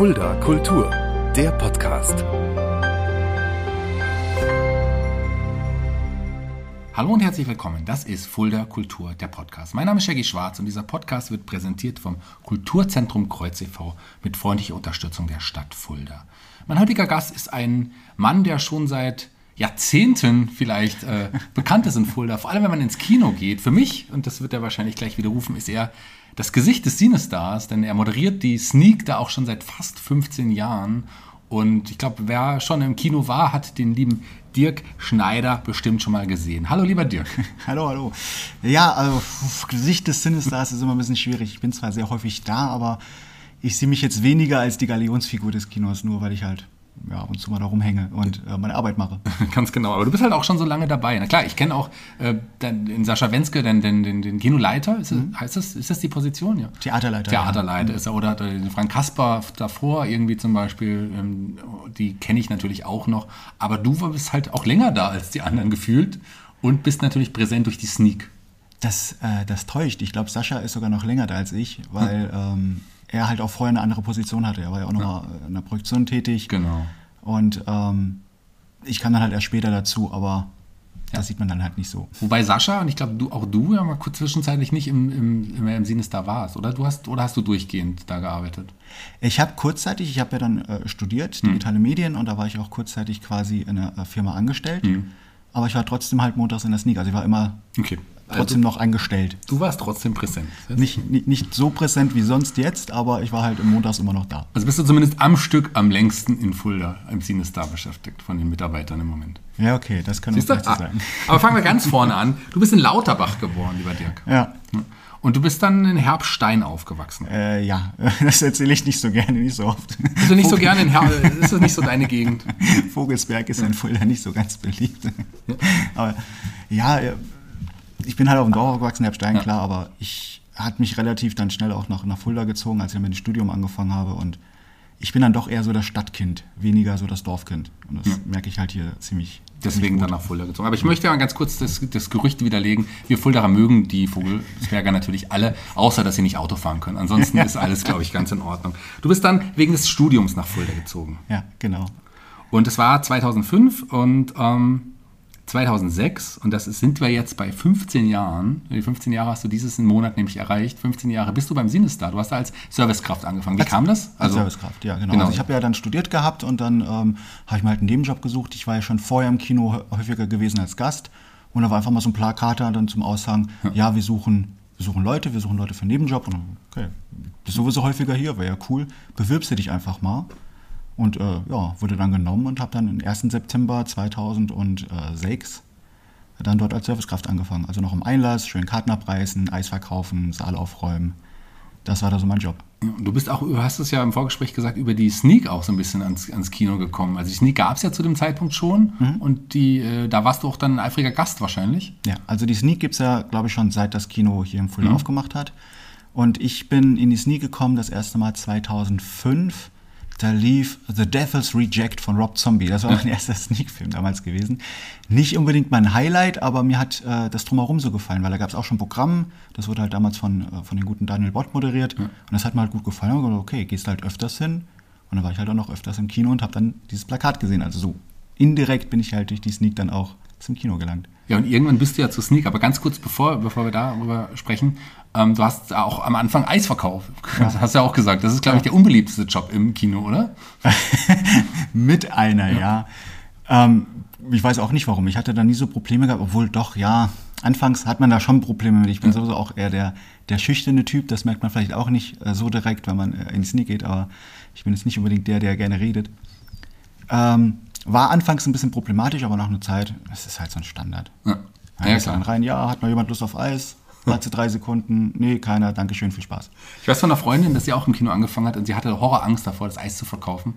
Fulda Kultur, der Podcast. Hallo und herzlich willkommen. Das ist Fulda Kultur, der Podcast. Mein Name ist Shaggy Schwarz und dieser Podcast wird präsentiert vom Kulturzentrum Kreuz e.V. mit freundlicher Unterstützung der Stadt Fulda. Mein heutiger Gast ist ein Mann, der schon seit Jahrzehnten vielleicht äh, bekannt ist in Fulda. Vor allem, wenn man ins Kino geht. Für mich, und das wird er wahrscheinlich gleich widerrufen, ist er das Gesicht des Cinestars, denn er moderiert die Sneak da auch schon seit fast 15 Jahren. Und ich glaube, wer schon im Kino war, hat den lieben Dirk Schneider bestimmt schon mal gesehen. Hallo, lieber Dirk. Hallo, hallo. Ja, also Gesicht des Cinestars ist immer ein bisschen schwierig. Ich bin zwar sehr häufig da, aber ich sehe mich jetzt weniger als die Galionsfigur des Kinos, nur weil ich halt ja, und zu mal da rumhänge und äh, meine Arbeit mache. Ganz genau. Aber du bist halt auch schon so lange dabei. Na klar, ich kenne auch äh, den Sascha Wenske, den, den, den, den Kinoleiter. Ist, mhm. heißt das, ist das die Position? Ja. Theaterleiter. Theaterleiter ja. ist er. Oder den Frank Kasper davor irgendwie zum Beispiel. Ähm, die kenne ich natürlich auch noch. Aber du bist halt auch länger da als die anderen gefühlt und bist natürlich präsent durch die Sneak. Das, äh, das täuscht. Ich glaube, Sascha ist sogar noch länger da als ich, weil. Hm. Ähm, er halt auch vorher eine andere Position hatte. Er war ja auch noch ja. in der Produktion tätig. Genau. Und ähm, ich kam dann halt erst später dazu, aber ja. das sieht man dann halt nicht so. Wobei Sascha und ich glaube du, auch du ja mal kurz zwischenzeitlich nicht im, im, im, im Sinnes da warst, oder? Du hast, oder hast du durchgehend da gearbeitet? Ich habe kurzzeitig, ich habe ja dann äh, studiert, hm. digitale hm. Medien, und da war ich auch kurzzeitig quasi in einer äh, Firma angestellt. Hm. Aber ich war trotzdem halt montags in der Sneak. Also ich war immer okay trotzdem also, noch angestellt. Du warst trotzdem präsent. Nicht, nicht, nicht, so präsent wie sonst jetzt, aber ich war halt im Montags immer noch da. Also bist du zumindest am Stück am längsten in Fulda im Cinestar beschäftigt von den Mitarbeitern im Moment. Ja, okay, das kann auch so ah, sein. Aber fangen wir ganz vorne an. Du bist in Lauterbach geboren, lieber Dirk. Ja. Und du bist dann in Herbstein aufgewachsen. Äh, ja, das erzähle ich nicht so gerne, nicht so oft. Bist du nicht so gerne in Herbstein? Ist das nicht so deine Gegend? Vogelsberg ist in Fulda nicht so ganz beliebt. Aber ja, ich bin halt auf dem Dorf aufgewachsen, Herbstein, ja. klar, aber ich hat mich relativ dann schnell auch nach, nach Fulda gezogen, als ich mit dem Studium angefangen habe und ich bin dann doch eher so das Stadtkind, weniger so das Dorfkind. Und das ja. merke ich halt hier ziemlich. Deswegen dann nach Fulda gezogen. Aber ich möchte ja ganz kurz das, das Gerücht widerlegen. Wir Fuldaer mögen die Vogelsberger natürlich alle, außer dass sie nicht Auto fahren können. Ansonsten ist alles, glaube ich, ganz in Ordnung. Du bist dann wegen des Studiums nach Fulda gezogen. Ja, genau. Und es war 2005 und ähm, 2006 und das sind wir jetzt bei 15 Jahren. Die 15 Jahre hast du dieses Monat nämlich erreicht. 15 Jahre bist du beim Sinestar. Du hast da als Servicekraft angefangen. Wie als, kam das? Also, als Servicekraft, ja, genau. genau. Also ich habe ja dann studiert gehabt und dann ähm, habe ich mir halt einen Nebenjob gesucht. Ich war ja schon vorher im Kino häufiger gewesen als Gast und da war einfach mal so ein Plakat dann zum Aussagen, ja, ja wir suchen wir suchen Leute, wir suchen Leute für einen Nebenjob und okay, bist sowieso häufiger hier, wäre ja cool, bewirbst du dich einfach mal. Und äh, ja, wurde dann genommen und habe dann am 1. September 2006 dann dort als Servicekraft angefangen. Also noch im Einlass, schön Karten abreißen, Eis verkaufen, Saal aufräumen. Das war da so mein Job. Du bist auch, du hast es ja im Vorgespräch gesagt, über die Sneak auch so ein bisschen ans, ans Kino gekommen. Also die Sneak gab es ja zu dem Zeitpunkt schon mhm. und die, äh, da warst du auch dann ein eifriger Gast wahrscheinlich. Ja, also die Sneak gibt es ja, glaube ich, schon seit das Kino hier im Fulda mhm. aufgemacht hat. Und ich bin in die Sneak gekommen das erste Mal 2005 da lief The Devil's Reject von Rob Zombie. Das war mein erster Sneak-Film damals gewesen. Nicht unbedingt mein Highlight, aber mir hat äh, das drumherum so gefallen, weil da gab es auch schon Programm. Das wurde halt damals von, äh, von den guten Daniel Bott moderiert. Ja. Und das hat mir halt gut gefallen. Und gedacht, okay, gehst halt öfters hin. Und dann war ich halt auch noch öfters im Kino und habe dann dieses Plakat gesehen. Also so indirekt bin ich halt durch die Sneak dann auch zum Kino gelangt. Ja, und irgendwann bist du ja zu Sneak. Aber ganz kurz, bevor, bevor wir darüber sprechen, ähm, du hast auch am Anfang Eis verkauft. Ja. Das hast du ja auch gesagt. Das ist, glaube ich, der unbeliebteste Job im Kino, oder? Mit einer, ja. ja. Ähm, ich weiß auch nicht warum. Ich hatte da nie so Probleme gehabt, obwohl doch, ja, anfangs hat man da schon Probleme mit. Ich bin ja. sowieso auch eher der, der schüchterne Typ. Das merkt man vielleicht auch nicht äh, so direkt, wenn man äh, in Sneak geht, aber ich bin jetzt nicht unbedingt der, der gerne redet. Ähm, war anfangs ein bisschen problematisch, aber nach einer Zeit, das ist halt so ein Standard. Ja, ja klar. rein, ja, hat noch jemand Lust auf Eis? Warte drei Sekunden, nee, keiner, danke schön, viel Spaß. Ich weiß von einer Freundin, dass sie auch im Kino angefangen hat und sie hatte Horrorangst davor, das Eis zu verkaufen.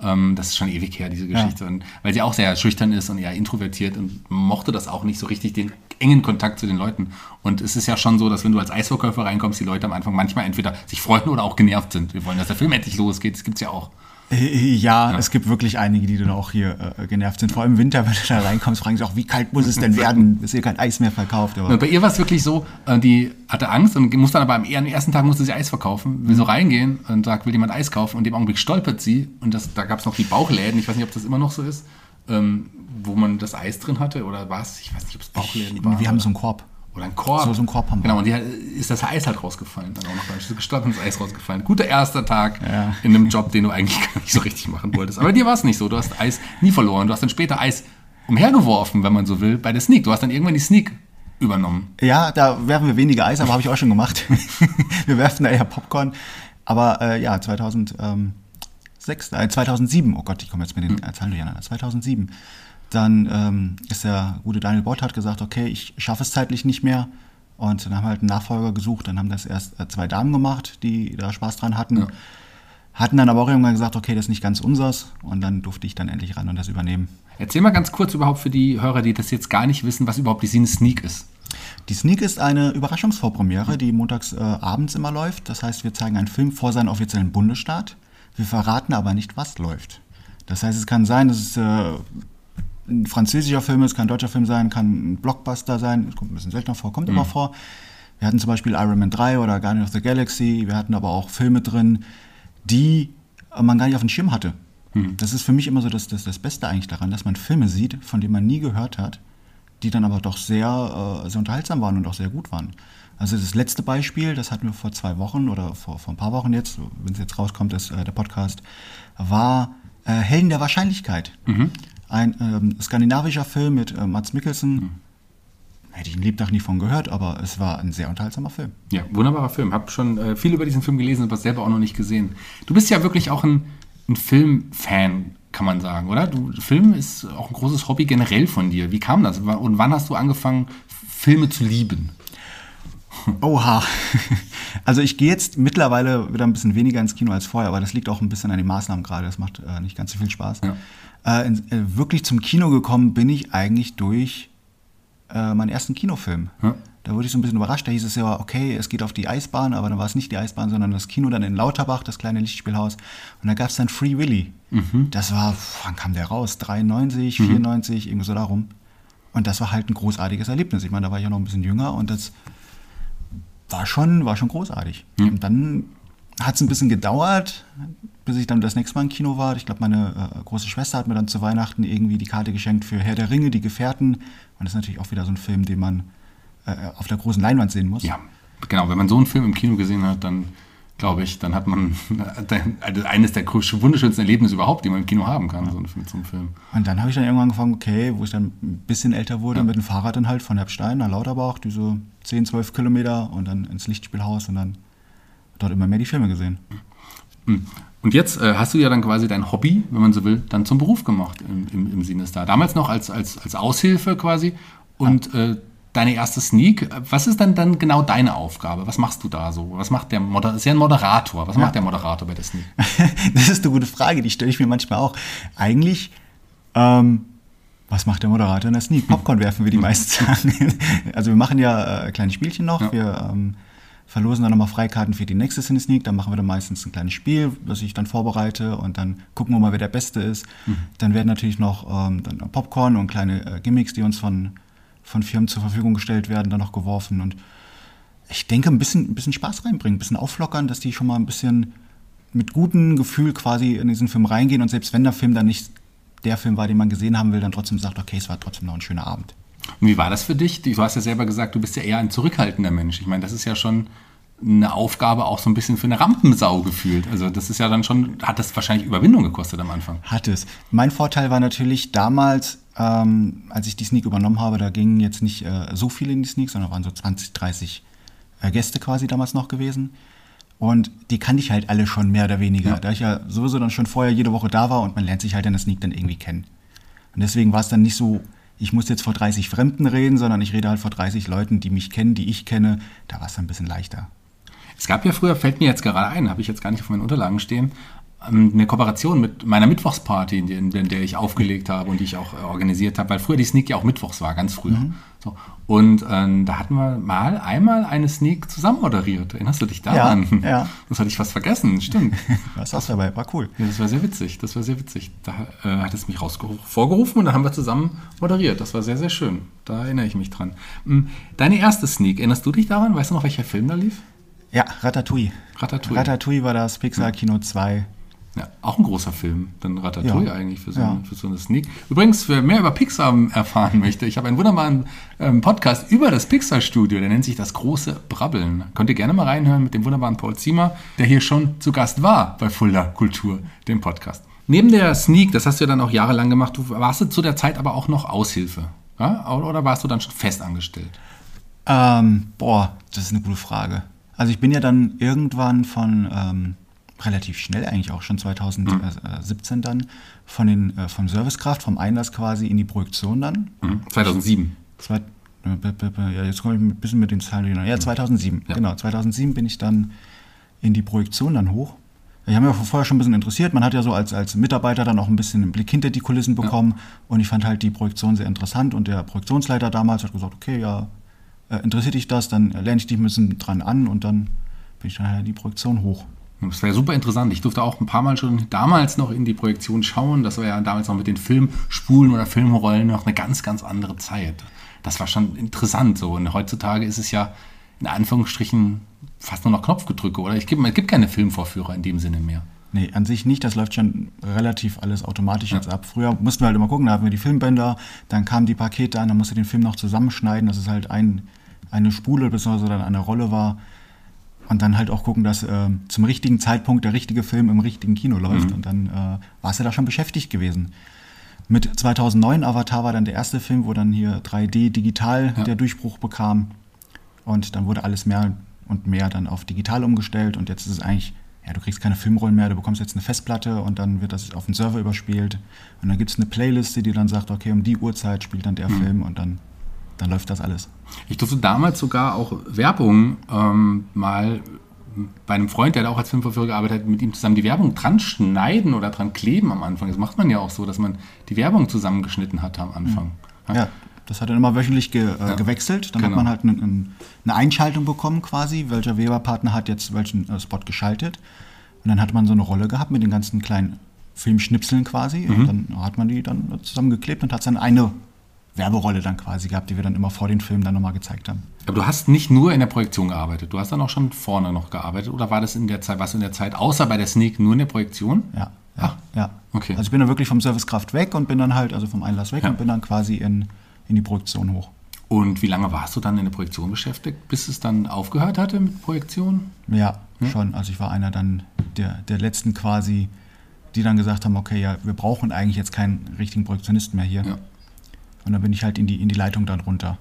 Ähm, das ist schon ewig her, diese Geschichte. Ja. Und, weil sie auch sehr schüchtern ist und eher introvertiert und mochte das auch nicht so richtig, den engen Kontakt zu den Leuten. Und es ist ja schon so, dass wenn du als Eisverkäufer reinkommst, die Leute am Anfang manchmal entweder sich freuen oder auch genervt sind. Wir wollen, dass der Film endlich losgeht. Das gibt es ja auch. Äh, Ja, es gibt wirklich einige, die dann auch hier äh, genervt sind. Vor allem im Winter, wenn du da reinkommst, fragen sie auch, wie kalt muss es denn werden, bis ihr kein Eis mehr verkauft. Aber bei ihr war es wirklich so, äh, die hatte Angst und muss dann aber am ersten Tag musste sie Eis verkaufen, will so reingehen und sagt, will jemand Eis kaufen und dem Augenblick stolpert sie und das, da gab es noch die Bauchläden, ich weiß nicht, ob das immer noch so ist, ähm, wo man das Eis drin hatte oder was, ich weiß nicht, ob es Bauchläden waren. wir haben so einen Korb. Oder ein Korb. So- so ein Korb haben wir. Genau, und die ist das Eis halt rausgefallen. Dann auch noch beim gestanden ist Eis rausgefallen. Guter erster Tag Ja. in einem Job, den du eigentlich gar nicht so richtig machen wolltest. Aber dir war es nicht so. Du hast Eis nie verloren. Du hast dann später Eis umhergeworfen, wenn man so will, bei der Sneak. Du hast dann irgendwann die Sneak übernommen. Ja, da werfen wir weniger Eis, aber habe ich auch schon gemacht. wir werfen da eher Popcorn. Aber äh, ja, 2006, äh, 2007, oh Gott, ich komme jetzt mit den äh, Zahlen durcheinander, 2007, dann ähm, ist der gute Daniel Bott hat gesagt, okay, ich schaffe es zeitlich nicht mehr. Und dann haben wir halt einen Nachfolger gesucht. Dann haben das erst äh, zwei Damen gemacht, die da Spaß dran hatten. Ja. Hatten dann aber auch irgendwann gesagt, okay, das ist nicht ganz unseres. Und dann durfte ich dann endlich ran und das übernehmen. Erzähl mal ganz kurz überhaupt für die Hörer, die das jetzt gar nicht wissen, was überhaupt die Sin Sneak ist. Die Sneak ist eine Überraschungsvorpremiere, die montags äh, abends immer läuft. Das heißt, wir zeigen einen Film vor seinem offiziellen Bundesstaat. Wir verraten aber nicht, was läuft. Das heißt, es kann sein, dass es äh, ein französischer Film ist, kann ein deutscher Film sein, kann ein Blockbuster sein. Kommt ein bisschen seltener vor, kommt immer vor. Wir hatten zum Beispiel Iron Man 3 oder Guardian of the Galaxy. Wir hatten aber auch Filme drin, die man gar nicht auf dem Schirm hatte. Das ist für mich immer so das, das, das Beste eigentlich daran, dass man Filme sieht, von denen man nie gehört hat, die dann aber doch sehr, äh, sehr unterhaltsam waren und auch sehr gut waren. Also das letzte Beispiel, das hatten wir vor zwei Wochen oder vor, vor ein paar Wochen jetzt, wenn es jetzt rauskommt, ist äh, der Podcast, war äh, Helden der Wahrscheinlichkeit. Ein ähm, skandinavischer Film mit äh, Mats Mikkelsen. Hätte ich einen Lebtag nie von gehört, aber es war ein sehr unterhaltsamer Film. Ja, wunderbarer Film. Hab schon äh, viel über diesen Film gelesen, aber selber auch noch nicht gesehen. Du bist ja wirklich auch ein, ein Filmfan, kann man sagen, oder? Du, Film ist auch ein großes Hobby generell von dir. Wie kam das? Und wann hast du angefangen, Filme zu lieben? Oha. Also ich gehe jetzt mittlerweile wieder ein bisschen weniger ins Kino als vorher, aber das liegt auch ein bisschen an den Maßnahmen gerade. Das macht äh, nicht ganz so viel Spaß. Ja. Äh, in, äh, wirklich zum Kino gekommen bin ich eigentlich durch äh, meinen ersten Kinofilm. Ja. Da wurde ich so ein bisschen überrascht. Da hieß es ja, okay, es geht auf die Eisbahn, aber dann war es nicht die Eisbahn, sondern das Kino dann in Lauterbach, das kleine Lichtspielhaus. Und da gab es dann Free Willy. Das war, wann kam der raus? 93, 94, irgendwie so darum. Und das war halt ein großartiges Erlebnis. Ich meine, da war ich ja noch ein bisschen jünger und das war schon, war schon großartig. Und dann hat es ein bisschen gedauert, bis ich dann das nächste Mal im Kino war. Ich glaube, meine äh, große Schwester hat mir dann zu Weihnachten irgendwie die Karte geschenkt für Herr der Ringe, die Gefährten. Und das ist natürlich auch wieder so ein Film, den man äh, auf der großen Leinwand sehen muss. Ja, genau. Wenn man so einen Film im Kino gesehen hat, dann glaube ich, dann hat man also eines der wunderschönsten Erlebnisse überhaupt, die man im Kino haben kann, so mit so einem Film. Und dann habe ich dann irgendwann angefangen, okay, wo ich dann ein bisschen älter wurde, Ja. mit dem Fahrrad dann halt von Herbstein nach Lauterbach, diese 10, 12 Kilometer und dann ins Lichtspielhaus und dann dort immer mehr die Filme gesehen. Und jetzt äh, hast du ja dann quasi dein Hobby, wenn man so will, dann zum Beruf gemacht im, im, im Sinestar. Damals noch als, als, als Aushilfe quasi. Und äh, deine erste Sneak, was ist dann, dann genau deine Aufgabe? Was machst du da so? Was macht der Moderator? Ist ja ein Moderator. Was macht der Moderator bei der Sneak? das ist eine gute Frage, die stelle ich mir manchmal auch. Eigentlich, ähm, was macht der Moderator in der Sneak? Popcorn werfen, wie die meisten sagen. Also wir machen ja äh, kleine Spielchen noch. Ja. Wir ähm, verlosen dann nochmal Freikarten für die nächste Cine Sneak. Dann machen wir dann meistens ein kleines Spiel, das ich dann vorbereite und dann gucken wir mal, wer der Beste ist. Dann werden natürlich noch ähm, dann Popcorn und kleine äh, Gimmicks, die uns von, von Firmen zur Verfügung gestellt werden, dann noch geworfen. Und ich denke, ein bisschen, ein bisschen Spaß reinbringen, ein bisschen auflockern, dass die schon mal ein bisschen mit gutem Gefühl quasi in diesen Film reingehen und selbst wenn der Film dann nicht der Film war, den man gesehen haben will, dann trotzdem sagt, okay, es war trotzdem noch ein schöner Abend. Und wie war das für dich? Du hast ja selber gesagt, du bist ja eher ein zurückhaltender Mensch. Ich meine, das ist ja schon eine Aufgabe auch so ein bisschen für eine Rampensau gefühlt. Also das ist ja dann schon, hat das wahrscheinlich Überwindung gekostet am Anfang. Hat es. Mein Vorteil war natürlich damals, ähm, als ich die Sneak übernommen habe, da gingen jetzt nicht äh, so viele in die Sneak, sondern waren so 20, 30 äh, Gäste quasi damals noch gewesen. Und die kannte ich halt alle schon mehr oder weniger, Ja. da ich ja sowieso dann schon vorher jede Woche da war und man lernt sich halt in der Sneak dann irgendwie kennen. Und deswegen war es dann nicht so, ich muss jetzt vor 30 Fremden reden, sondern ich rede halt vor 30 Leuten, die mich kennen, die ich kenne. Da war es dann ein bisschen leichter. Es gab ja früher, fällt mir jetzt gerade ein, habe ich jetzt gar nicht auf meinen Unterlagen stehen, ähm, eine Kooperation mit meiner Mittwochsparty, in der, ich aufgelegt habe und die ich auch äh, organisiert habe, weil früher die Sneak ja auch Mittwochs war, ganz früher. Mhm. So. Und ähm, da hatten wir mal einmal eine Sneak zusammen moderiert. Erinnerst du dich daran? Ja, ja. Das hatte ich fast vergessen, stimmt. Was hast du dabei? War cool. Ja, das war sehr witzig. Das war sehr witzig. Da äh, hat es mich vorgerufen und dann haben wir zusammen moderiert. Das war sehr, sehr schön. Da erinnere ich mich dran. Hm, Deine erste Sneak, erinnerst du dich daran? Weißt du noch, welcher Film da lief? Ja, Ratatouille. Ratatouille. Ratatouille war das Pixar Kino 2. Ja, auch ein großer Film, dann Ratatouille Ja. eigentlich für so, Ja. eine, für so eine Sneak. Übrigens, wer mehr über Pixar erfahren möchte, ich habe einen wunderbaren ähm, Podcast über das Pixar-Studio, der nennt sich Das große Brabbeln. Könnt ihr gerne mal reinhören mit dem wunderbaren Paul Ziemer, der hier schon zu Gast war bei Fulda Kultur, dem Podcast. Neben der Sneak, das hast du ja dann auch jahrelang gemacht, du warst du zu der Zeit aber auch noch Aushilfe. Ja? Oder oder warst du dann schon fest angestellt? Ähm, boah, das ist eine gute Frage. Also ich bin ja dann irgendwann von ähm, relativ schnell eigentlich auch schon 2017 dann von den äh, vom Servicekraft, vom Einlass quasi in die Projektion dann. Mhm. 2007. Zwei, äh, ja, jetzt komme ich ein bisschen mit den Zahlen durcheinander. Ja, 2007. Ja. Genau, 2007 bin ich dann in die Projektion dann hoch. Ich habe mich vorher schon ein bisschen interessiert. Man hat ja so als, als Mitarbeiter dann auch ein bisschen einen Blick hinter die Kulissen bekommen. Und ich fand halt die Projektion sehr interessant. Und der Projektionsleiter damals hat gesagt, okay, ja, äh, interessiert dich das, dann lerne ich dich ein bisschen dran an und dann bin ich in die Projektion hoch. Das ja super interessant. Ich durfte auch ein paar Mal schon damals noch in die Projektion schauen. Das war ja damals noch mit den Filmspulen oder Filmrollen noch eine ganz, ganz andere Zeit. Das war schon interessant so. Und heutzutage ist es ja in Anführungsstrichen fast nur noch Knopfgedrücke, oder? Ich gibt, es gibt keine Filmvorführer in dem Sinne mehr. Nee, an sich nicht. Das läuft schon relativ alles automatisch jetzt ab. Früher mussten wir halt immer gucken, da hatten wir die Filmbänder, dann kamen die Pakete an, dann musste den Film noch zusammenschneiden, dass es halt ein, eine Spule bzw. dann eine Rolle war. Und dann halt auch gucken, dass äh, zum richtigen Zeitpunkt der richtige Film im richtigen Kino läuft. Und dann äh, warst du da schon beschäftigt gewesen. Mit 2009 Avatar war dann der erste Film, wo dann hier 3D digital Ja. der Durchbruch bekam. Und dann wurde alles mehr und mehr dann auf digital umgestellt. Und jetzt ist es eigentlich, ja, du kriegst keine Filmrollen mehr, du bekommst jetzt eine Festplatte und dann wird das auf den Server überspielt. Und dann gibt es eine Playliste, die dann sagt, okay, um die Uhrzeit spielt dann der Film und dann, dann läuft das alles. Ich durfte damals sogar auch Werbung ähm, mal bei einem Freund, der da auch als Filmvorführer gearbeitet hat, mit ihm zusammen die Werbung dran schneiden oder dran kleben am Anfang. Das macht man ja auch so, dass man die Werbung zusammengeschnitten hat am Anfang. Ja, das hat dann immer wöchentlich ge, äh, gewechselt. Dann genau. hat man halt ein, ein, eine Einschaltung bekommen quasi, welcher Weberpartner hat jetzt welchen äh, Spot geschaltet. Und dann hat man so eine Rolle gehabt mit den ganzen kleinen Filmschnipseln quasi. Und dann hat man die dann zusammengeklebt und hat dann eine Werberolle dann quasi gehabt, die wir dann immer vor den Filmen dann nochmal gezeigt haben. Aber du hast nicht nur in der Projektion gearbeitet, du hast dann auch schon vorne noch gearbeitet oder war das in der Zeit, was in der Zeit, außer bei der Sneak, nur in der Projektion? Ja, Ah, ja, ja. okay. Also ich bin dann wirklich vom Servicekraft weg und bin dann halt, also vom Einlass weg Ja. und bin dann quasi in, in die Produktion hoch. Und wie lange warst du dann in der Projektion beschäftigt, bis es dann aufgehört hatte mit Projektion? Ja, schon. Also ich war einer dann der, der letzten quasi, die dann gesagt haben, okay, ja, wir brauchen eigentlich jetzt keinen richtigen Projektionisten mehr hier. Ja. Und dann bin ich halt in die, in die Leitung dann runter.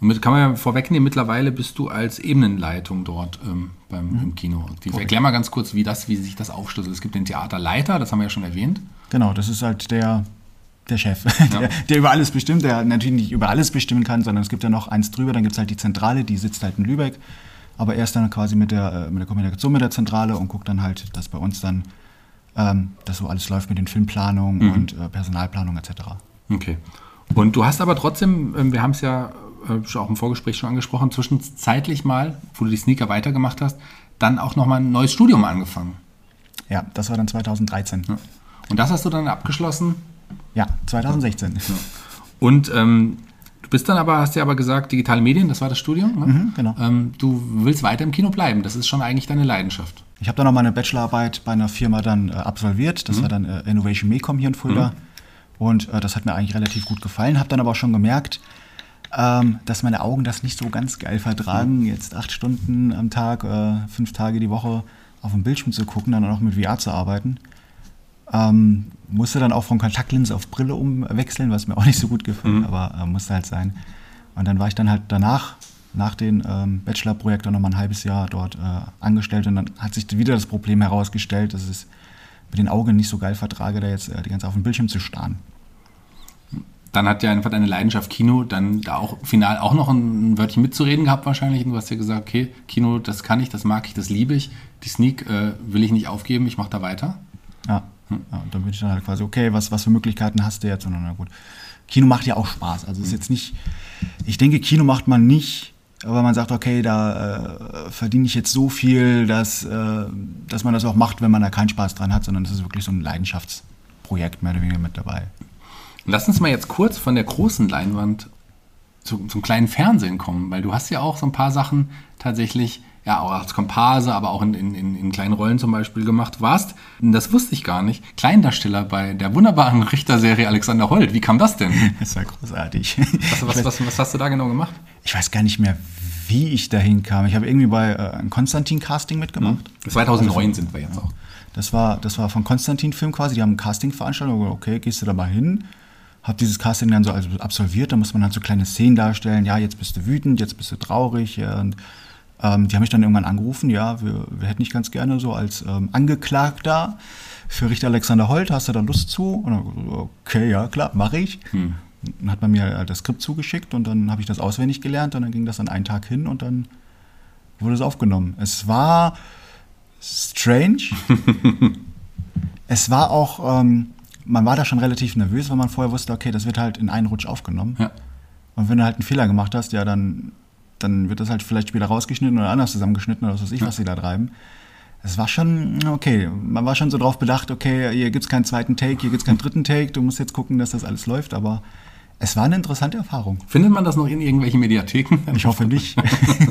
Und mit, kann man ja vorwegnehmen, mittlerweile bist du als Ebenenleitung dort ähm, beim, im Kino. Die, erklär mal ganz kurz, wie, das, wie sich das aufschlüsselt. Es gibt den Theaterleiter, das haben wir ja schon erwähnt. Genau, das ist halt der, der Chef, der, der über alles bestimmt, der natürlich nicht über alles bestimmen kann, sondern es gibt ja noch eins drüber, dann gibt es halt die Zentrale, die sitzt halt in Lübeck. Aber er ist dann quasi mit der, äh, mit der Kommunikation mit der Zentrale und guckt dann halt, dass bei uns dann ähm, das so alles läuft mit den Filmplanungen und äh, Personalplanung etc. Okay. Und du hast aber trotzdem, ähm, wir haben es ja äh, auch im Vorgespräch schon angesprochen, zwischenzeitlich mal, wo du die Sneaker weitergemacht hast, dann auch nochmal ein neues Studium angefangen. Ja, das war dann 2013. Ja. Und das hast du dann abgeschlossen. Ja, 2016. Und ähm, du bist dann aber, hast ja aber gesagt, digitale Medien, das war das Studium. Ne? Mhm, genau. Ähm, du willst weiter im Kino bleiben. Das ist schon eigentlich deine Leidenschaft. Ich habe dann noch meine Bachelorarbeit bei einer Firma dann äh, absolviert. Das war dann äh, Innovation Mecom hier in Fulda. Und äh, das hat mir eigentlich relativ gut gefallen. Habe dann aber auch schon gemerkt, ähm, dass meine Augen das nicht so ganz geil vertragen, jetzt acht Stunden am Tag, äh, fünf Tage die Woche auf dem Bildschirm zu gucken, dann auch mit VR zu arbeiten. Ähm, musste dann auch von Kontaktlinse auf Brille umwechseln, was mir auch nicht so gut gefällt, aber äh, musste halt sein. Und dann war ich dann halt danach, nach dem ähm, Bachelorprojekt, dann nochmal ein halbes Jahr dort äh, angestellt und dann hat sich wieder das Problem herausgestellt, dass es mit den Augen nicht so geil vertrage, da jetzt äh, die ganze Zeit auf dem Bildschirm zu starren. dann hat ja einfach deine Leidenschaft Kino dann da auch final auch noch ein Wörtchen mitzureden gehabt wahrscheinlich. Und du hast ja gesagt, okay, Kino, das kann ich, das mag ich, das liebe ich. Die Sneak äh, will ich nicht aufgeben, ich mache da weiter. Ja. Ja. Und dann bin ich dann halt quasi, okay, was, was für Möglichkeiten hast du jetzt? Und dann, na gut. Kino macht ja auch Spaß. Also es ist jetzt nicht, ich denke, Kino macht man nicht, weil man sagt, okay, da äh, verdiene ich jetzt so viel, dass, äh, dass man das auch macht, wenn man da keinen Spaß dran hat, sondern es ist wirklich so ein Leidenschaftsprojekt mehr oder weniger mit dabei. Lass uns mal jetzt kurz von der großen Leinwand zu, zum kleinen Fernsehen kommen, weil du hast ja auch so ein paar Sachen tatsächlich, ja, auch als Komparse, aber auch in, in, in kleinen Rollen zum Beispiel gemacht warst. Das wusste ich gar nicht. Kleindarsteller bei der wunderbaren Richterserie Alexander Holt. Wie kam das denn? Das war großartig. Was, was, was, was hast du da genau gemacht? Ich weiß gar nicht mehr, wie ich dahin kam. Ich habe irgendwie bei äh, einem Konstantin-Casting mitgemacht. 2009 also, sind wir jetzt auch. Das war, das war von Konstantin Film quasi. Die haben ein Casting veranstaltet. Okay, gehst du da mal hin? habe dieses Casting dann so absolviert, da muss man halt so kleine Szenen darstellen, ja, jetzt bist du wütend, jetzt bist du traurig. Und ähm, die haben mich dann irgendwann angerufen, ja, wir, wir hätten dich ganz gerne so als ähm, Angeklagter für Richter Alexander Holt, hast du da Lust zu? Und dann, okay, ja, klar, mache ich. Hm. Dann hat man mir halt das Skript zugeschickt und dann habe ich das auswendig gelernt und dann ging das dann einen Tag hin und dann wurde es aufgenommen. Es war strange. es war auch, ähm, man war da schon relativ nervös, weil man vorher wusste, okay, das wird halt in einen Rutsch aufgenommen. Ja. Und wenn du halt einen Fehler gemacht hast, ja, dann, dann wird das halt vielleicht wieder rausgeschnitten oder anders zusammengeschnitten oder was weiß ich, was sie da treiben. Es war schon, okay, man war schon so drauf bedacht, okay, hier gibt es keinen zweiten Take, hier gibt es keinen dritten Take, du musst jetzt gucken, dass das alles läuft, aber es war eine interessante Erfahrung. Findet man das noch in irgendwelchen Mediatheken? Ich hoffe nicht.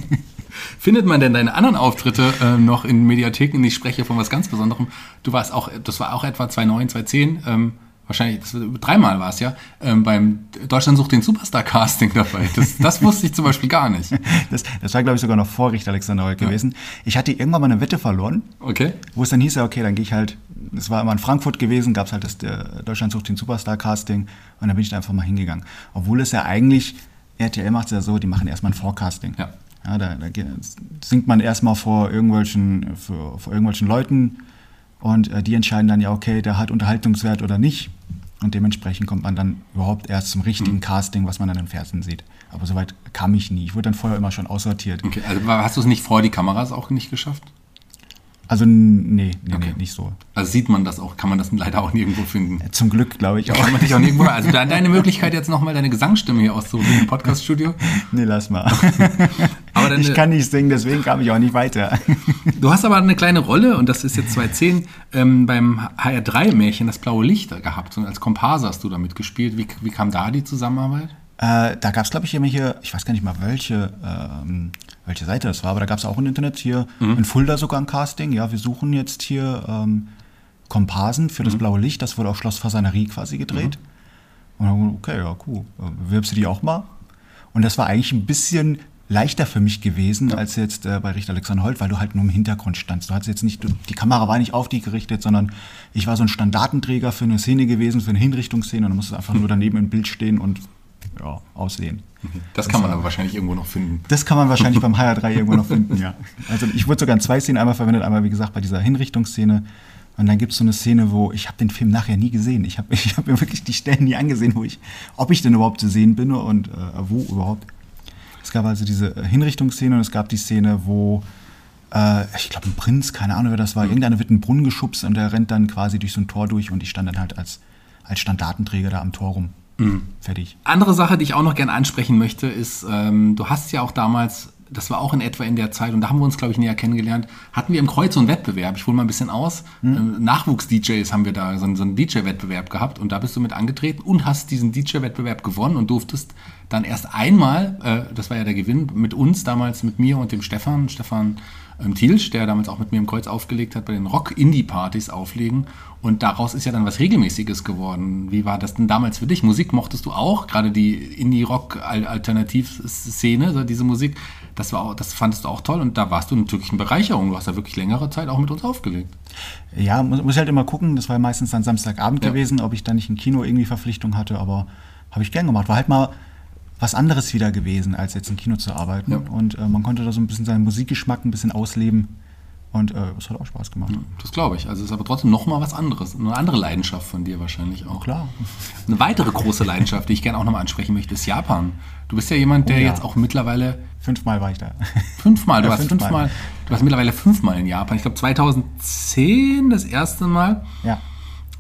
Findet man denn deine anderen Auftritte äh, noch in Mediatheken? Ich spreche von was ganz Besonderem. Du warst auch, das war auch etwa 2009, 2010. Ähm, wahrscheinlich, das, dreimal war es ja, ähm, beim Deutschland sucht den Superstar-Casting dabei. Das, das wusste ich zum Beispiel gar nicht. Das, das war, glaube ich, sogar noch vor Richter Alexander Holt gewesen. Ja. Ich hatte irgendwann mal eine Wette verloren, okay. wo es dann hieß, okay, dann gehe ich halt, es war immer in Frankfurt gewesen, gab es halt das der Deutschland sucht den Superstar-Casting und dann bin ich da einfach mal hingegangen. Obwohl es ja eigentlich, RTL macht es ja so, die machen erstmal ein Forecasting. Ja. Ja, da, da singt man erstmal vor irgendwelchen, vor, vor irgendwelchen Leuten und äh, die entscheiden dann ja, okay, der hat Unterhaltungswert oder nicht. Und dementsprechend kommt man dann überhaupt erst zum richtigen mhm. Casting, was man dann im Fernsehen sieht. Aber soweit kam ich nie. Ich wurde dann vorher immer schon aussortiert. Okay, also hast du es nicht vor die Kameras auch nicht geschafft? Also nee, nee, okay. nee, nicht so. Also sieht man das auch, kann man das leider auch nirgendwo finden. Zum Glück, glaube ich auch. Kann man dich auch nirgendwo, also deine Möglichkeit jetzt nochmal deine Gesangsstimme hier auszurufen im Podcaststudio. Nee, lass mal. aber ich kann nicht singen, deswegen kam ich auch nicht weiter. Du hast aber eine kleine Rolle, und das ist jetzt 2010, ähm, beim HR3-Märchen Das blaue Licht gehabt. Und als Komparse hast du da mitgespielt. Wie, wie kam da die Zusammenarbeit? Äh, da gab es, glaube ich, irgendwelche, ich weiß gar nicht mal welche, ähm, welche Seite das war, aber da gab es auch im Internet hier mhm. in Fulda sogar ein Casting. Ja, wir suchen jetzt hier ähm, Komparsen für das mhm. blaue Licht. Das wurde auf Schloss Fasanerie quasi gedreht. Mhm. Und dann, okay, ja, cool. Bewirbst du die auch mal? Und das war eigentlich ein bisschen leichter für mich gewesen ja. als jetzt äh, bei Richter Alexander Holt, weil du halt nur im Hintergrund standst. Du hattest jetzt nicht, die Kamera war nicht auf dich gerichtet, sondern ich war so ein Standartenträger für eine Szene gewesen, für eine Hinrichtungsszene und du musstest einfach nur daneben im Bild stehen und ja, aussehen. Das kann man aber wahrscheinlich irgendwo noch finden. Das kann man wahrscheinlich beim HR3 irgendwo noch finden, ja. Also ich wurde sogar in zwei Szenen einmal verwendet. Einmal, wie gesagt, bei dieser Hinrichtungsszene. Und dann gibt es so eine Szene, wo ich habe den Film nachher nie gesehen. Ich habe ich hab mir wirklich die Stellen nie angesehen, wo ich, ob ich denn überhaupt zu sehen bin und äh, wo überhaupt. Es gab also diese äh, Hinrichtungsszene und es gab die Szene, wo äh, ich glaube ein Prinz, keine Ahnung wer das war, mhm. irgendeiner wird in den Brunnen geschubst und der rennt dann quasi durch so ein Tor durch und ich stand dann halt als, als Standartenträger da am Tor rum. Mhm. Fertig. Andere Sache, die ich auch noch gerne ansprechen möchte, ist, ähm, du hast ja auch damals, das war auch in etwa in der Zeit, und da haben wir uns, glaube ich, näher kennengelernt, hatten wir im Kreuz so einen Wettbewerb. Ich hole mal ein bisschen aus. Mhm. Ähm, Nachwuchs-DJs haben wir da, so, so einen DJ-Wettbewerb gehabt und da bist du mit angetreten und hast diesen DJ-Wettbewerb gewonnen und durftest dann erst einmal, äh, das war ja der Gewinn, mit uns damals, mit mir und dem Stefan, Stefan ähm, Thielsch, der damals auch mit mir im Kreuz aufgelegt hat, bei den Rock-Indie-Partys auflegen. Und daraus ist ja dann was Regelmäßiges geworden. Wie war das denn damals für dich? Musik mochtest du auch? Gerade die Indie-Rock-Alternativ-Szene, diese Musik, das, war auch, das fandest du auch toll. Und da warst du natürlich eine Bereicherung. Du hast ja wirklich längere Zeit auch mit uns aufgelegt. Ja, muss, muss ich halt immer gucken. Das war ja meistens dann Samstagabend ja. gewesen, ob ich da nicht ein Kino irgendwie Verpflichtung hatte. Aber habe ich gern gemacht. War halt mal was anderes wieder gewesen, als jetzt im Kino zu arbeiten. Ja. Und äh, man konnte da so ein bisschen seinen Musikgeschmack ein bisschen ausleben. Und äh, es hat auch Spaß gemacht. Das glaube ich. Also es ist aber trotzdem noch mal was anderes. Eine andere Leidenschaft von dir wahrscheinlich auch. Klar. Eine weitere große Leidenschaft, die ich gerne auch nochmal ansprechen möchte, ist Japan. Du bist ja jemand, der Oh ja. jetzt auch mittlerweile Fünfmal war ich da. fünfmal, du Ja, warst fünfmal. fünfmal, du warst mittlerweile fünfmal in Japan. Ich glaube 2010 das erste Mal. ja.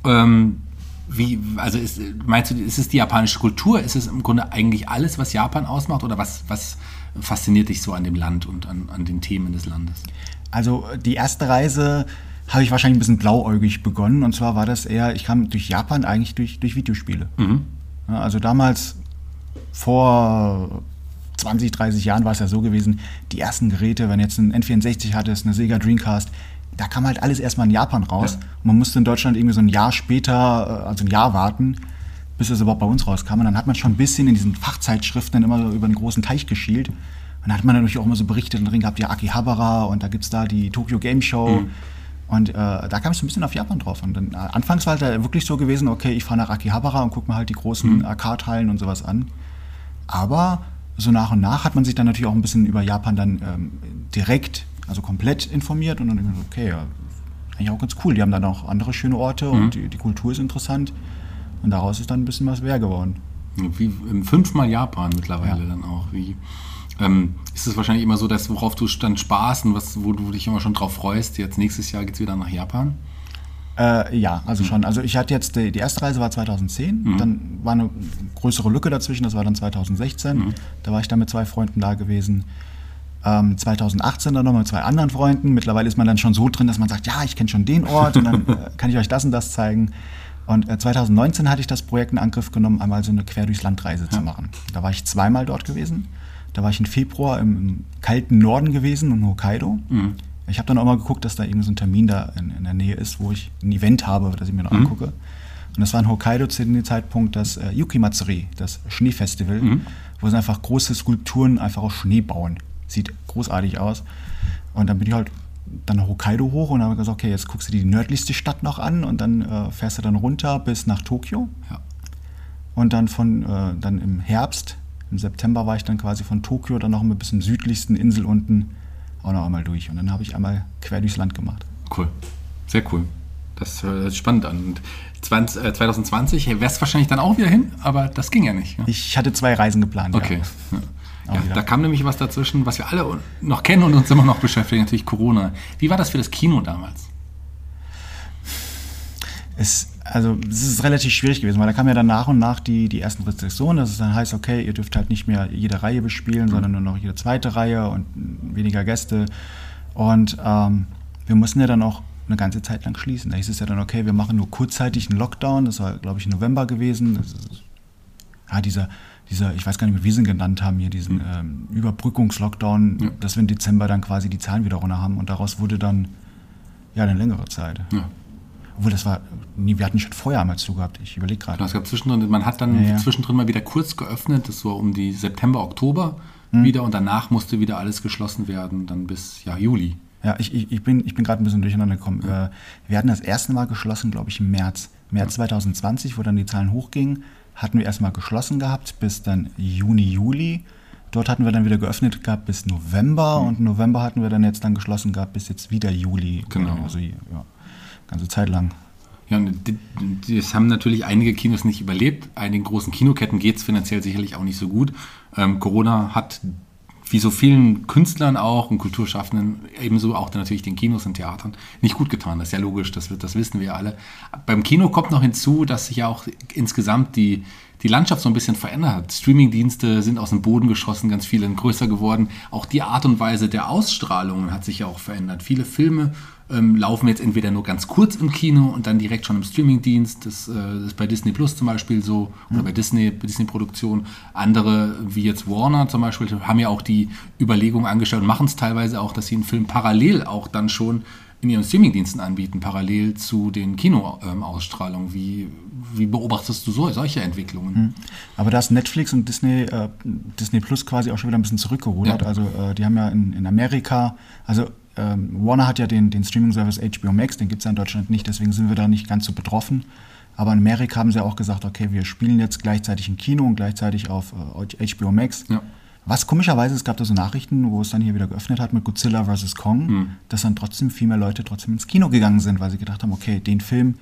Ähm, wie, also ist, meinst du, ist es die japanische Kultur? Ist es im Grunde eigentlich alles, was Japan ausmacht? Oder was, was fasziniert dich so an dem Land und an, an den Themen des Landes? Also die erste Reise habe ich wahrscheinlich ein bisschen blauäugig begonnen. Und zwar war das eher, ich kam durch Japan eigentlich durch, durch Videospiele. Ja, also damals vor 20, 30 Jahren war es ja so gewesen, die ersten Geräte, wenn du jetzt einen N64 hattest, eine Sega Dreamcast, da kam halt alles erstmal in Japan raus. Ja. Und man musste in Deutschland irgendwie so ein Jahr später, äh, also ein Jahr warten, bis es überhaupt bei uns rauskam. Und dann hat man schon ein bisschen in diesen Fachzeitschriften dann immer so über einen großen Teich geschielt. Und dann hat man natürlich auch immer so berichtet, drin gehabt, ja, Akihabara und da gibt es da die Tokyo Game Show. Und äh, da kam ich so ein bisschen auf Japan drauf. Und dann, äh, anfangs war halt wirklich so gewesen, okay, ich fahre nach Akihabara und gucke mir halt die großen Arcade-Hallen und sowas an. Aber so nach und nach hat man sich dann natürlich auch ein bisschen über Japan dann ähm, direkt, also komplett informiert und dann denkt man, okay, ja, eigentlich auch ganz cool. Die haben dann auch andere schöne Orte und die, die Kultur ist interessant. Und daraus ist dann ein bisschen was mehr geworden. Wie ähm, fünfmal Japan mittlerweile Ja. dann auch. Wie, ähm, ist es wahrscheinlich immer so, dass worauf du dann Spaß und was, wo du dich immer schon drauf freust, jetzt nächstes Jahr geht es wieder nach Japan? Äh, ja, also schon. Also ich hatte jetzt, die, die erste Reise war 2010, dann war eine größere Lücke dazwischen, das war dann 2016. Da war ich dann mit zwei Freunden da gewesen. Ähm, 2018 dann noch mit zwei anderen Freunden. Mittlerweile ist man dann schon so drin, dass man sagt, ja, ich kenne schon den Ort und dann äh, kann ich euch das und das zeigen. Und äh, 2019 hatte ich das Projekt in Angriff genommen, einmal so eine Quer durchs Landreise zu machen. Da war ich zweimal dort gewesen. Da war ich im Februar im, im kalten Norden gewesen, in Hokkaido. Ich habe dann auch mal geguckt, dass da irgendwie so ein Termin da in, in der Nähe ist, wo ich ein Event habe, das ich mir noch angucke. Und das war in Hokkaido zu dem Zeitpunkt das äh, Yuki Matsuri, das Schneefestival, wo sie einfach große Skulpturen einfach aus Schnee bauen. Sieht großartig aus. Und dann bin ich halt dann nach Hokkaido hoch und habe gesagt, okay, jetzt guckst du dir die nördlichste Stadt noch an und dann äh, fährst du dann runter bis nach Tokio. Ja. Und dann von äh, dann im Herbst, im September war ich dann quasi von Tokio dann noch mal bis zum südlichsten Insel unten auch noch einmal durch. Und dann habe ich einmal quer durchs Land gemacht. Cool. Sehr cool. Das hört spannend an. Und 20, äh, 2020 wärst du wahrscheinlich dann auch wieder hin, aber das ging ja nicht. Ne? Ich hatte zwei Reisen geplant. Okay. Ja. Ja. Da kam nämlich was dazwischen, was wir alle noch kennen und uns immer noch beschäftigen, natürlich Corona. Wie war das für das Kino damals? Es, also, es ist relativ schwierig gewesen, weil da kamen ja dann nach und nach die, die ersten Restriktionen, dass es dann heißt, okay, ihr dürft halt nicht mehr jede Reihe bespielen, sondern nur noch jede zweite Reihe und weniger Gäste. Und ähm, wir mussten ja dann auch eine ganze Zeit lang schließen. Da hieß es ja dann, okay, wir machen nur kurzzeitig einen Lockdown. Das war, glaube ich, im November gewesen. Das ist, ja, dieser, dieser, ich weiß gar nicht mehr, wie sie ihn genannt haben, hier diesen ähm, Überbrückungslockdown, Ja. dass wir im Dezember dann quasi die Zahlen wieder runter haben. Und daraus wurde dann ja eine längere Zeit. Ja. Obwohl, das war, nee, wir hatten schon vorher einmal zu gehabt. Ich überlege gerade. Genau, es gab zwischendrin, man hat dann Ja, ja. zwischendrin mal wieder kurz geöffnet, das war um die September, Oktober Hm. wieder und danach musste wieder alles geschlossen werden, dann bis ja, Juli. Ja, ich, ich, ich bin, ich bin gerade ein bisschen durcheinander gekommen. Äh, wir hatten das erste Mal geschlossen, glaube ich, im März. März 2020, wo dann die Zahlen hochgingen, hatten wir erstmal geschlossen gehabt bis dann Juni, Juli. Dort hatten wir dann wieder geöffnet gehabt bis November und November hatten wir dann jetzt dann geschlossen gehabt bis jetzt wieder Juli. Genau. Also ja, ganze Zeit lang. Ja, das haben natürlich einige Kinos nicht überlebt. Einigen großen Kinoketten geht es finanziell sicherlich auch nicht so gut. Ähm, Corona hat, wie so vielen Künstlern auch und Kulturschaffenden, ebenso auch natürlich den Kinos und Theatern, nicht gut getan. Das ist ja logisch, das, wird- das wissen wir alle. Beim Kino kommt noch hinzu, dass sich ja auch insgesamt die, die Landschaft so ein bisschen verändert hat. Streamingdienste sind aus dem Boden geschossen, ganz viele sind größer geworden. Auch die Art und Weise der Ausstrahlungen hat sich ja auch verändert. Viele Filme ähm, laufen jetzt entweder nur ganz kurz im Kino und dann direkt schon im Streamingdienst. Das, äh, das ist bei Disney Plus zum Beispiel so oder bei Disney, Disney-Produktionen. Andere, wie jetzt Warner zum Beispiel, haben ja auch die Überlegung angestellt und machen es teilweise auch, dass sie einen Film parallel auch dann schon in ihren Streamingdiensten anbieten, parallel zu den Kinoausstrahlungen. wie, wie beobachtest du so, solche Entwicklungen? Aber da ist Netflix und Disney, äh, Disney Plus quasi auch schon wieder ein bisschen zurückgerudert. Ja. Also äh, die haben ja in, in Amerika, also ähm, Warner hat ja den, den Streaming-Service HBO Max, den gibt es ja in Deutschland nicht, deswegen sind wir da nicht ganz so betroffen. Aber in Amerika haben sie auch gesagt, okay, wir spielen jetzt gleichzeitig im Kino und gleichzeitig auf äh, HBO Max. Ja. Was komischerweise, es gab da so Nachrichten, wo es dann hier wieder geöffnet hat mit Godzilla vs. Kong, Hm. dass dann trotzdem viel mehr Leute trotzdem ins Kino gegangen sind, weil sie gedacht haben, okay, den Film,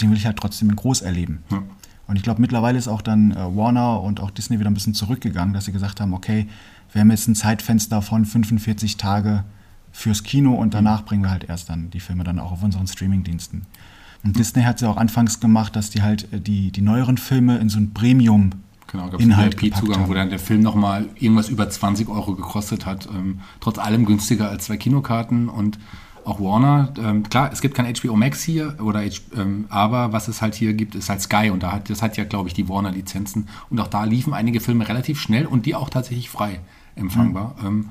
den will ich halt trotzdem in groß erleben. Ja. Und ich glaube, mittlerweile ist auch dann äh, Warner und auch Disney wieder ein bisschen zurückgegangen, dass sie gesagt haben, okay, wir haben jetzt ein Zeitfenster von 45 Tage fürs Kino und danach bringen wir halt erst dann die Filme dann auch auf unseren Streamingdiensten. Und Disney hat es ja auch anfangs gemacht, dass die halt äh, die, die neueren Filme in so ein Premium Genau, gab es einen VIP-Zugang, wo dann der Film nochmal irgendwas über 20 Euro gekostet hat. Ähm, trotz allem günstiger als zwei Kinokarten und auch Warner. Ähm, klar, es gibt kein HBO Max hier, oder H ähm, aber was es halt hier gibt, ist halt Sky und da hat, das hat ja, glaube ich, die Warner-Lizenzen. Und auch da liefen einige Filme relativ schnell und die auch tatsächlich frei empfangbar. Ähm,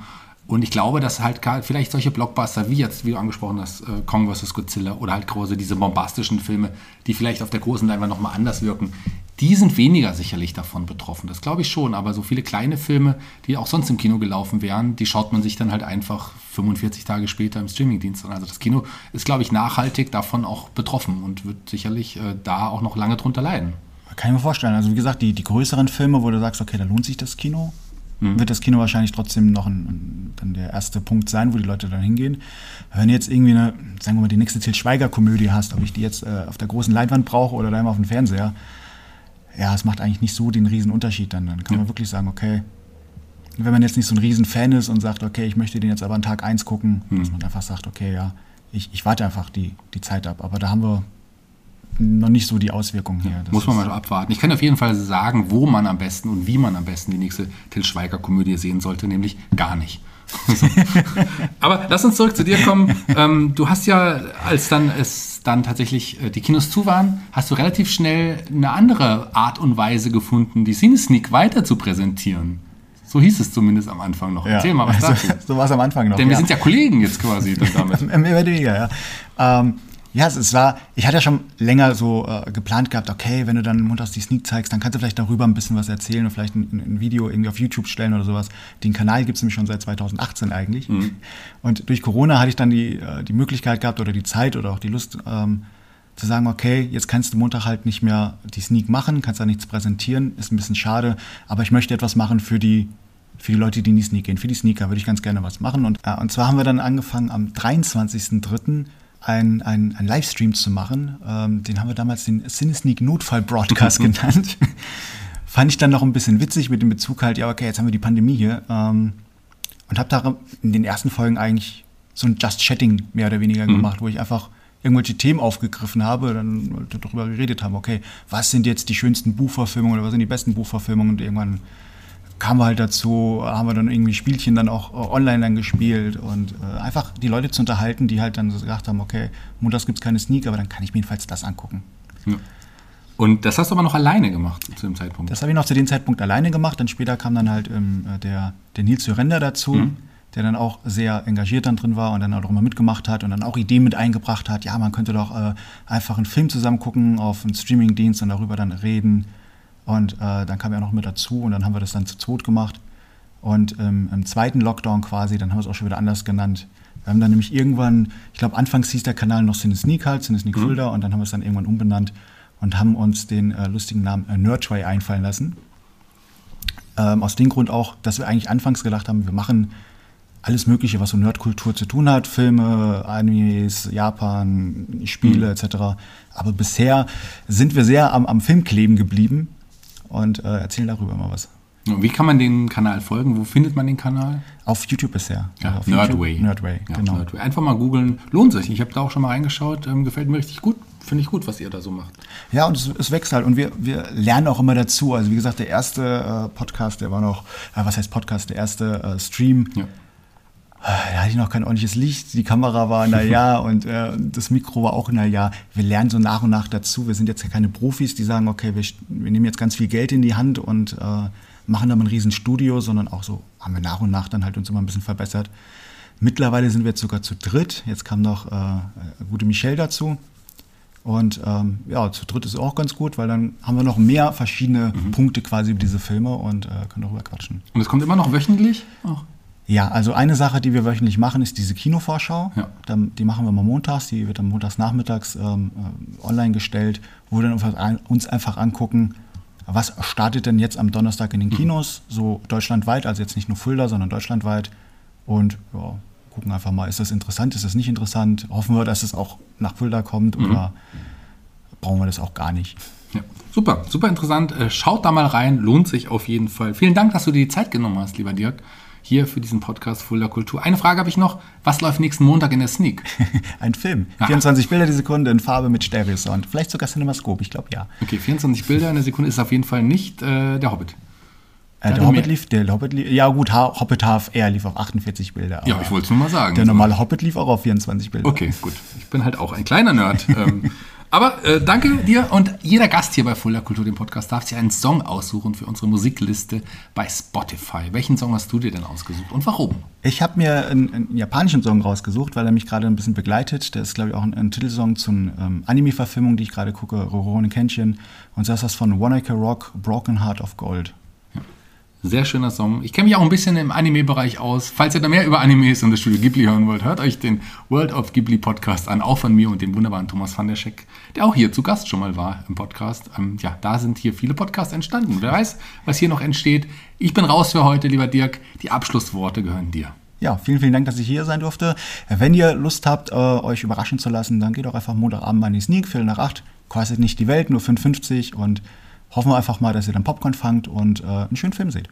und ich glaube, dass halt vielleicht solche Blockbuster wie jetzt, wie du angesprochen hast, äh, Kong vs. Godzilla oder halt große, diese bombastischen Filme, die vielleicht auf der großen Leinwand nochmal anders wirken, die sind weniger sicherlich davon betroffen. Das glaube ich schon. Aber so viele kleine Filme, die auch sonst im Kino gelaufen wären, die schaut man sich dann halt einfach 45 Tage später im Streamingdienst an. Also das Kino ist, glaube ich, nachhaltig davon auch betroffen und wird sicherlich äh, da auch noch lange drunter leiden. Kann ich mir vorstellen. Also wie gesagt, die, die größeren Filme, wo du sagst, okay, da lohnt sich das Kino, wird das Kino wahrscheinlich trotzdem noch ein, dann der erste Punkt sein, wo die Leute dann hingehen. Wenn du jetzt irgendwie eine, sagen wir mal, die nächste Til Schweiger-Komödie hast, ob ich die jetzt äh, auf der großen Leinwand brauche oder daheim auf dem Fernseher, ja, es macht eigentlich nicht so den riesen Unterschied dann. Dann kann man wirklich sagen, okay, wenn man jetzt nicht so ein riesen Fan ist und sagt, okay, ich möchte den jetzt aber an Tag 1 gucken, dass man einfach sagt, okay, ja, ich, ich warte einfach die, die Zeit ab. Aber da haben wir noch nicht so die Auswirkungen hier. Das Muss man mal abwarten. Ich kann auf jeden Fall sagen, wo man am besten und wie man am besten die nächste Till Schweiger-Komödie sehen sollte, nämlich gar nicht. So. Aber lass uns zurück zu dir kommen. Ähm, du hast ja, als dann es dann tatsächlich äh, die Kinos zu waren, hast du relativ schnell eine andere Art und Weise gefunden, die Cinesneak weiter zu präsentieren. So hieß es zumindest am Anfang noch. Ja. Erzähl mal was dazu. So, war es am Anfang noch. Denn wir sind ja Kollegen jetzt quasi damit. Mehr oder weniger, ja. Ähm, ja, es, war, ich hatte ja schon länger so äh, geplant gehabt, okay, wenn du dann montags die Sneak zeigst, dann kannst du vielleicht darüber ein bisschen was erzählen und vielleicht ein, ein Video irgendwie auf YouTube stellen oder sowas. Den Kanal gibt es nämlich schon seit 2018 eigentlich. Und durch Corona hatte ich dann die, äh, die Möglichkeit gehabt oder die Zeit oder auch die Lust, ähm, zu sagen, okay, jetzt kannst du Montag halt nicht mehr die Sneak machen, kannst da nichts präsentieren, ist ein bisschen schade, aber ich möchte etwas machen für die für die Leute, die in die Sneak gehen. Für die Sneaker würde ich ganz gerne was machen. Und, äh, und zwar haben wir dann angefangen, am 23.03. einen ein Livestream zu machen. Ähm, den haben wir damals den Cinesneak Notfall Broadcast genannt. Fand ich dann noch ein bisschen witzig mit dem Bezug halt, ja, okay, jetzt haben wir die Pandemie hier. Ähm, und habe da in den ersten Folgen eigentlich so ein Just Chatting mehr oder weniger gemacht, wo ich einfach irgendwelche Themen aufgegriffen habe, dann darüber geredet haben, okay, was sind jetzt die schönsten Buchverfilmungen oder was sind die besten Buchverfilmungen und irgendwann kamen wir halt dazu, haben wir dann irgendwie Spielchen dann auch äh, online dann gespielt und äh, einfach die Leute zu unterhalten, die halt dann so gesagt haben, okay, montags gibt es keine Sneak, aber dann kann ich mir jedenfalls das angucken. Ja. Und das hast du aber noch alleine gemacht zu dem Zeitpunkt. Das habe ich noch zu dem Zeitpunkt alleine gemacht. Dann später kam dann halt ähm, äh, der, der Nils Jurender dazu, der dann auch sehr engagiert dann drin war und dann auch immer mitgemacht hat und dann auch Ideen mit eingebracht hat. Ja, man könnte doch äh, einfach einen Film zusammen gucken auf einen Streamingdienst und darüber dann reden. Und äh, dann kam er noch mit dazu und dann haben wir das dann zu zweit gemacht. Und ähm, im zweiten Lockdown quasi, dann haben wir es auch schon wieder anders genannt. Wir haben dann nämlich irgendwann, ich glaube, anfangs hieß der Kanal noch Cine Sneak halt, Cine Sneak Fulda und dann haben wir es dann irgendwann umbenannt und haben uns den äh, lustigen Namen äh, Nerdtray einfallen lassen. Ähm, aus dem Grund auch, dass wir eigentlich anfangs gedacht haben, wir machen alles Mögliche, was so Nerdkultur zu tun hat, Filme, Animes, Japan, Spiele etc. Aber bisher sind wir sehr am, am Film kleben geblieben und äh, erzählen darüber mal was. Wie kann man den Kanal folgen? Wo findet man den Kanal? Auf YouTube bisher. Ja, auf Nerdway. YouTube. Nerdway, Ja, genau. Nerdway. Einfach mal googeln. Lohnt sich. Ich habe da auch schon mal reingeschaut. Ähm, gefällt mir richtig gut. Finde ich gut, was ihr da so macht. Ja, und es, es wächst halt und wir, wir lernen auch immer dazu. Also wie gesagt, der erste äh, Podcast, der war noch, äh, was heißt Podcast, der erste äh, Stream, Ja. Da hatte ich noch kein ordentliches Licht, die Kamera war na ja und äh, das Mikro war auch na ja. Wir lernen so nach und nach dazu. Wir sind jetzt ja keine Profis, die sagen, okay, wir, wir nehmen jetzt ganz viel Geld in die Hand und äh, machen da mal ein riesen Studio, sondern auch so haben wir nach und nach dann halt uns immer ein bisschen verbessert. Mittlerweile sind wir jetzt sogar zu dritt. Jetzt kam noch äh, gute Michelle dazu. Und ähm, ja, zu dritt ist auch ganz gut, weil dann haben wir noch mehr verschiedene Punkte quasi über diese Filme und äh, können darüber quatschen. Und es kommt immer noch wöchentlich? Ach. Ja, also eine Sache, die wir wöchentlich machen, ist diese Kinovorschau. Ja. Die machen wir mal montags, die wird dann montags nachmittags ähm, äh, online gestellt, wo wir dann uns einfach angucken, was startet denn jetzt am Donnerstag in den Kinos, so deutschlandweit, also jetzt nicht nur Fulda, sondern deutschlandweit. Und ja, gucken einfach mal, ist das interessant, ist das nicht interessant? Hoffen wir, dass es auch nach Fulda kommt oder brauchen wir das auch gar nicht? Ja, super, super interessant. Äh, Schaut da mal rein, lohnt sich auf jeden Fall. Vielen Dank, dass du dir die Zeit genommen hast, lieber Dirk, hier für diesen Podcast Fulda Kultur. Eine Frage habe ich noch. Was läuft nächsten Montag in der Sneak? Ein Film. Ah. 24 Bilder die Sekunde in Farbe mit Stereo-Sound. Vielleicht sogar Cinemascope, ich glaube ja. Okay, 24 Bilder in der Sekunde ist auf jeden Fall nicht äh, der Hobbit. Äh, der Hobbit lief, der Hobbit lief, ja gut, ha Hobbit HFR lief auf 48 Bilder. Ja, ich wollte es nur mal sagen. Der normale Hobbit lief auch auf 24 Bilder. Okay, gut. Ich bin halt auch ein kleiner Nerd. ähm, aber äh, danke dir und jeder Gast hier bei Fulda Kultur, dem Podcast, darf sich einen Song aussuchen für unsere Musikliste bei Spotify. Welchen Song hast du dir denn ausgesucht und warum? Ich habe mir einen, einen japanischen Song rausgesucht, weil er mich gerade ein bisschen begleitet. Der ist, glaube ich, auch ein, ein Titelsong zum ähm, Anime-Verfilmung, die ich gerade gucke, Rurouni Kenshin. Und das ist das von Wanaka Rock, Broken Heart of Gold. Sehr schöner Song. Ich kenne mich auch ein bisschen im Anime-Bereich aus. Falls ihr da mehr über Animes und das Studio Ghibli hören wollt, hört euch den World of Ghibli Podcast an, auch von mir und dem wunderbaren Thomas van der Scheck, der auch hier zu Gast schon mal war im Podcast. Ähm, ja, da sind hier viele Podcasts entstanden. Wer weiß, was hier noch entsteht. Ich bin raus für heute, lieber Dirk. Die Abschlussworte gehören dir. Ja, vielen, vielen Dank, dass ich hier sein durfte. Wenn ihr Lust habt, äh, euch überraschen zu lassen, dann geht doch einfach Montagabend mal in die Sneak, Viertel nach acht. Kostet nicht die Welt, nur 5,50 und hoffen wir einfach mal, dass ihr dann Popcorn fangt und äh, einen schönen Film seht.